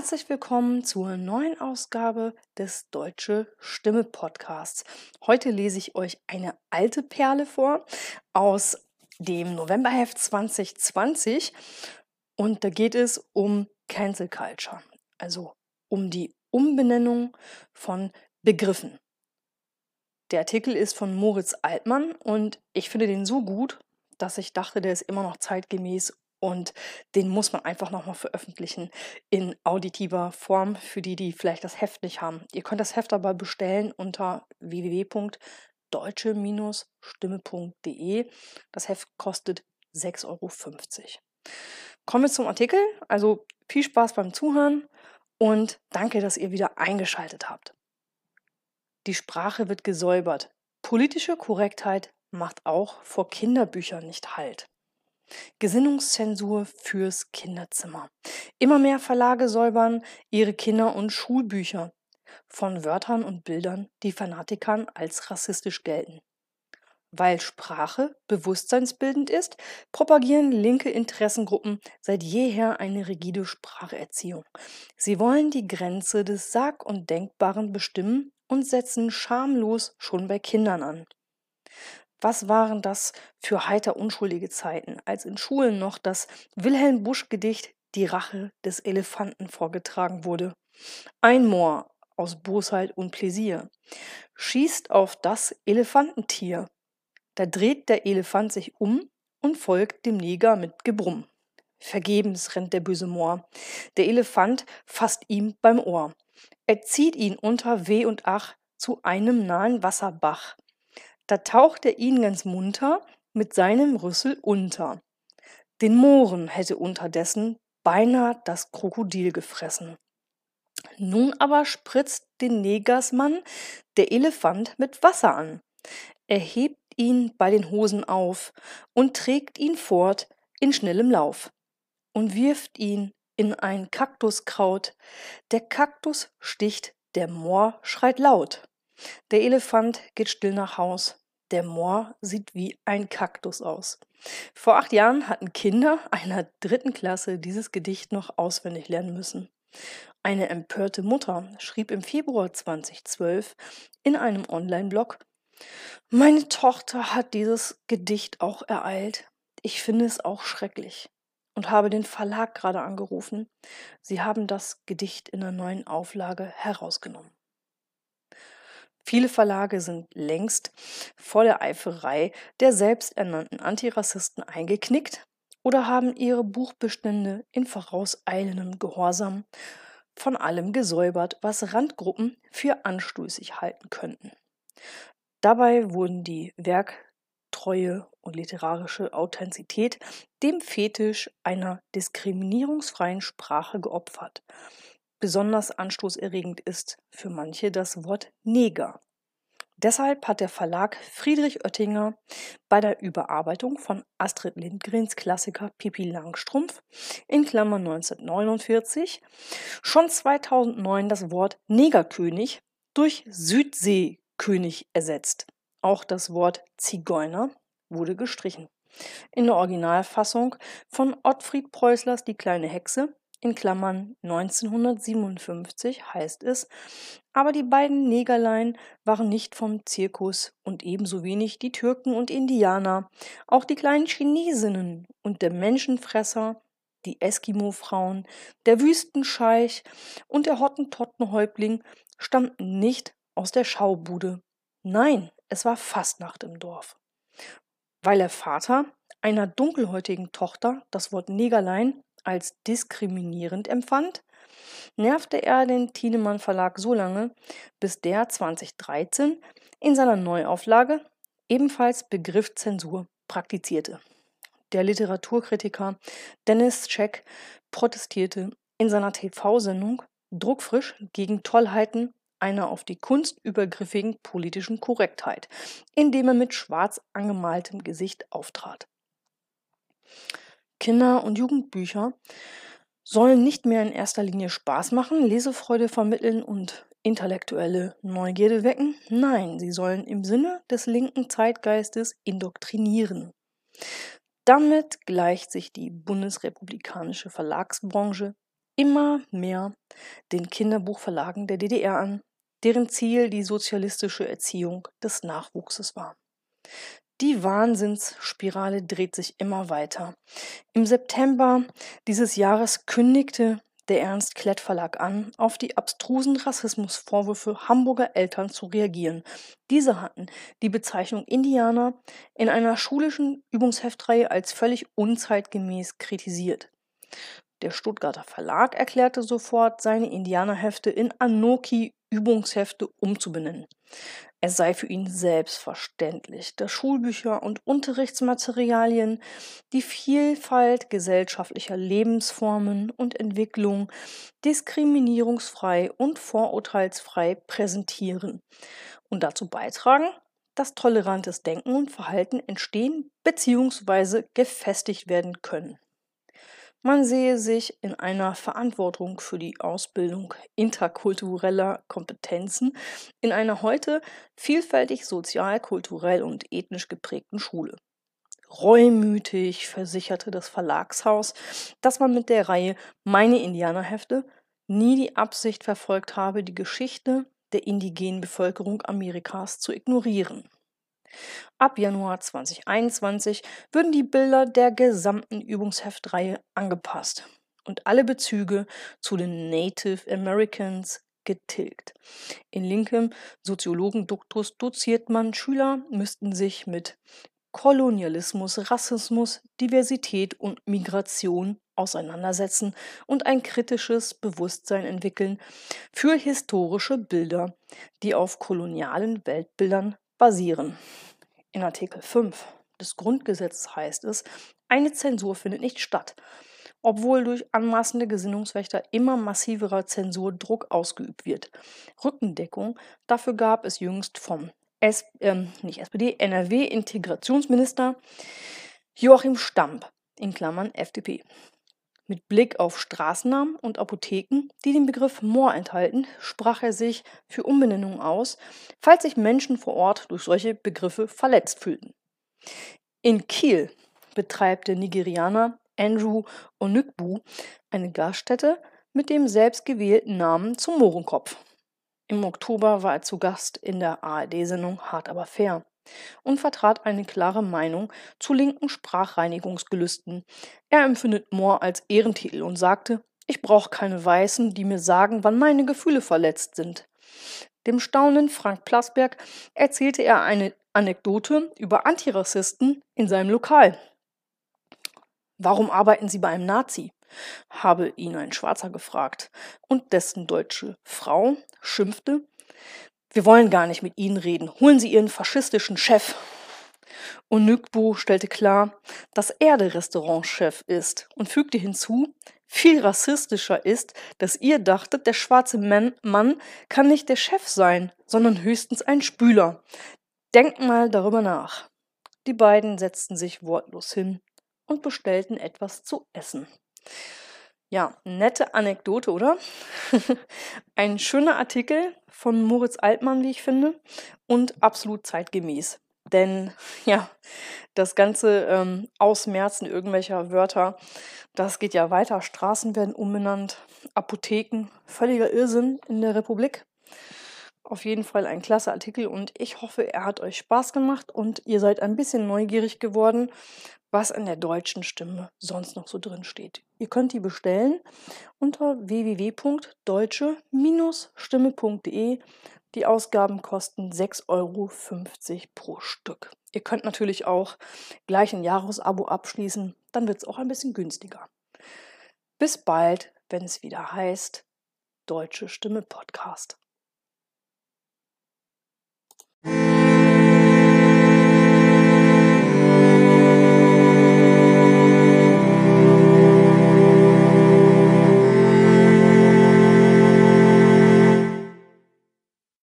Herzlich willkommen zur neuen Ausgabe des Deutsche Stimme Podcasts. Heute lese ich euch eine alte Perle vor aus dem Novemberheft 2020 und da geht es um Cancel Culture, also um die Umbenennung von Begriffen. Der Artikel ist von Moritz Altmann und ich finde den so gut, dass ich dachte, der ist immer noch zeitgemäß und den muss man einfach nochmal veröffentlichen in auditiver Form für die, die vielleicht das Heft nicht haben. Ihr könnt das Heft aber bestellen unter www.deutsche-stimme.de. Das Heft kostet 6,50 Euro. Kommen wir zum Artikel. Also viel Spaß beim Zuhören und danke, dass ihr wieder eingeschaltet habt. Die Sprache wird gesäubert. Politische Korrektheit macht auch vor Kinderbüchern nicht Halt. Gesinnungszensur fürs Kinderzimmer. Immer mehr Verlage säubern ihre Kinder- und Schulbücher von Wörtern und Bildern, die Fanatikern als rassistisch gelten. Weil Sprache bewusstseinsbildend ist, propagieren linke Interessengruppen seit jeher eine rigide Spracherziehung. Sie wollen die Grenze des Sag- und Denkbaren bestimmen und setzen schamlos schon bei Kindern an. Was waren das für heiter unschuldige Zeiten, als in Schulen noch das Wilhelm Busch Gedicht Die Rache des Elefanten vorgetragen wurde. Ein Moor aus Bosheit und Pläsier schießt auf das Elefantentier. Da dreht der Elefant sich um und folgt dem Neger mit Gebrumm. Vergebens rennt der böse Moor. Der Elefant fasst ihm beim Ohr. Er zieht ihn unter Weh und Ach zu einem nahen Wasserbach. Da taucht er ihn ganz munter mit seinem Rüssel unter. Den Mohren hätte unterdessen beinahe das Krokodil gefressen. Nun aber spritzt den Negersmann der Elefant mit Wasser an. Er hebt ihn bei den Hosen auf und trägt ihn fort in schnellem Lauf und wirft ihn in ein Kaktuskraut. Der Kaktus sticht, der Moor schreit laut. Der Elefant geht still nach Haus. Der Moor sieht wie ein Kaktus aus. Vor acht Jahren hatten Kinder einer dritten Klasse dieses Gedicht noch auswendig lernen müssen. Eine empörte Mutter schrieb im Februar 2012 in einem Online-Blog, meine Tochter hat dieses Gedicht auch ereilt. Ich finde es auch schrecklich und habe den Verlag gerade angerufen. Sie haben das Gedicht in der neuen Auflage herausgenommen. Viele Verlage sind längst vor der Eiferei der selbsternannten Antirassisten eingeknickt oder haben ihre Buchbestände in vorauseilendem Gehorsam von allem gesäubert, was Randgruppen für anstößig halten könnten. Dabei wurden die Werktreue und literarische Authentizität dem Fetisch einer diskriminierungsfreien Sprache geopfert. Besonders anstoßerregend ist für manche das Wort Neger. Deshalb hat der Verlag Friedrich Oettinger bei der Überarbeitung von Astrid Lindgrens Klassiker Pippi Langstrumpf in Klammern 1949 schon 2009 das Wort Negerkönig durch Südseekönig ersetzt. Auch das Wort Zigeuner wurde gestrichen. In der Originalfassung von Ottfried Preußlers Die kleine Hexe in Klammern 1957 heißt es, aber die beiden Negerlein waren nicht vom Zirkus und ebenso wenig die Türken und Indianer, auch die kleinen Chinesinnen und der Menschenfresser, die Eskimo-Frauen, der Wüstenscheich und der Hottentottenhäuptling stammten nicht aus der Schaubude. Nein, es war Fastnacht im Dorf. Weil der Vater einer dunkelhäutigen Tochter das Wort Negerlein als diskriminierend empfand, nervte er den Thienemann Verlag so lange, bis der 2013 in seiner Neuauflage ebenfalls Begriffszensur praktizierte. Der Literaturkritiker Dennis Scheck protestierte in seiner TV-Sendung druckfrisch gegen Tollheiten einer auf die Kunst übergriffigen politischen Korrektheit, indem er mit schwarz angemaltem Gesicht auftrat. Kinder- und Jugendbücher sollen nicht mehr in erster Linie Spaß machen, Lesefreude vermitteln und intellektuelle Neugierde wecken. Nein, sie sollen im Sinne des linken Zeitgeistes indoktrinieren. Damit gleicht sich die bundesrepublikanische Verlagsbranche immer mehr den Kinderbuchverlagen der DDR an, deren Ziel die sozialistische Erziehung des Nachwuchses war. Die Wahnsinnsspirale dreht sich immer weiter. Im September dieses Jahres kündigte der Ernst Klett Verlag an, auf die abstrusen Rassismusvorwürfe Hamburger Eltern zu reagieren. Diese hatten die Bezeichnung Indianer in einer schulischen Übungsheftreihe als völlig unzeitgemäß kritisiert. Der Stuttgarter Verlag erklärte sofort, seine Indianerhefte in Anoki Übungshefte umzubenennen. Es sei für ihn selbstverständlich, dass Schulbücher und Unterrichtsmaterialien die Vielfalt gesellschaftlicher Lebensformen und Entwicklung diskriminierungsfrei und vorurteilsfrei präsentieren und dazu beitragen, dass tolerantes Denken und Verhalten entstehen bzw. gefestigt werden können. Man sehe sich in einer Verantwortung für die Ausbildung interkultureller Kompetenzen in einer heute vielfältig sozial, kulturell und ethnisch geprägten Schule. Reumütig versicherte das Verlagshaus, dass man mit der Reihe Meine Indianerhefte nie die Absicht verfolgt habe, die Geschichte der indigenen Bevölkerung Amerikas zu ignorieren. Ab Januar 2021 würden die Bilder der gesamten Übungsheftreihe angepasst und alle Bezüge zu den Native Americans getilgt. In linkem Soziologenduktus doziert man, Schüler müssten sich mit Kolonialismus, Rassismus, Diversität und Migration auseinandersetzen und ein kritisches Bewusstsein entwickeln für historische Bilder, die auf kolonialen Weltbildern basieren. In Artikel 5 des Grundgesetzes heißt es, eine Zensur findet nicht statt, obwohl durch anmaßende Gesinnungswächter immer massiverer Zensurdruck ausgeübt wird. Rückendeckung dafür gab es jüngst vom S äh, nicht SPD, NRW-Integrationsminister Joachim Stamp in Klammern FDP. Mit Blick auf Straßennamen und Apotheken, die den Begriff Moor enthalten, sprach er sich für Umbenennungen aus, falls sich Menschen vor Ort durch solche Begriffe verletzt fühlten. In Kiel betreibt der Nigerianer Andrew Onugbu eine Gaststätte mit dem selbstgewählten Namen zum Mohrenkopf. Im Oktober war er zu Gast in der ARD-Sendung Hart aber fair und vertrat eine klare Meinung zu linken Sprachreinigungsgelüsten. Er empfindet Moore als Ehrentitel und sagte, ich brauche keine Weißen, die mir sagen, wann meine Gefühle verletzt sind. Dem staunenden Frank Plasberg erzählte er eine Anekdote über Antirassisten in seinem Lokal. Warum arbeiten Sie bei einem Nazi? habe ihn ein Schwarzer gefragt, und dessen deutsche Frau schimpfte, wir wollen gar nicht mit Ihnen reden. Holen Sie Ihren faschistischen Chef. Und Nükbu stellte klar, dass er der Restaurantchef ist und fügte hinzu, viel rassistischer ist, dass ihr dachtet, der schwarze Mann kann nicht der Chef sein, sondern höchstens ein Spüler. Denkt mal darüber nach. Die beiden setzten sich wortlos hin und bestellten etwas zu essen. Ja, nette Anekdote, oder? Ein schöner Artikel von Moritz Altmann, wie ich finde, und absolut zeitgemäß. Denn ja, das ganze ähm, Ausmerzen irgendwelcher Wörter, das geht ja weiter. Straßen werden umbenannt, Apotheken, völliger Irrsinn in der Republik. Auf jeden Fall ein klasse Artikel und ich hoffe, er hat euch Spaß gemacht und ihr seid ein bisschen neugierig geworden, was in der deutschen Stimme sonst noch so drin steht. Ihr könnt die bestellen unter www.deutsche-stimme.de. Die Ausgaben kosten 6,50 Euro pro Stück. Ihr könnt natürlich auch gleich ein Jahresabo abschließen, dann wird es auch ein bisschen günstiger. Bis bald, wenn es wieder heißt Deutsche Stimme Podcast.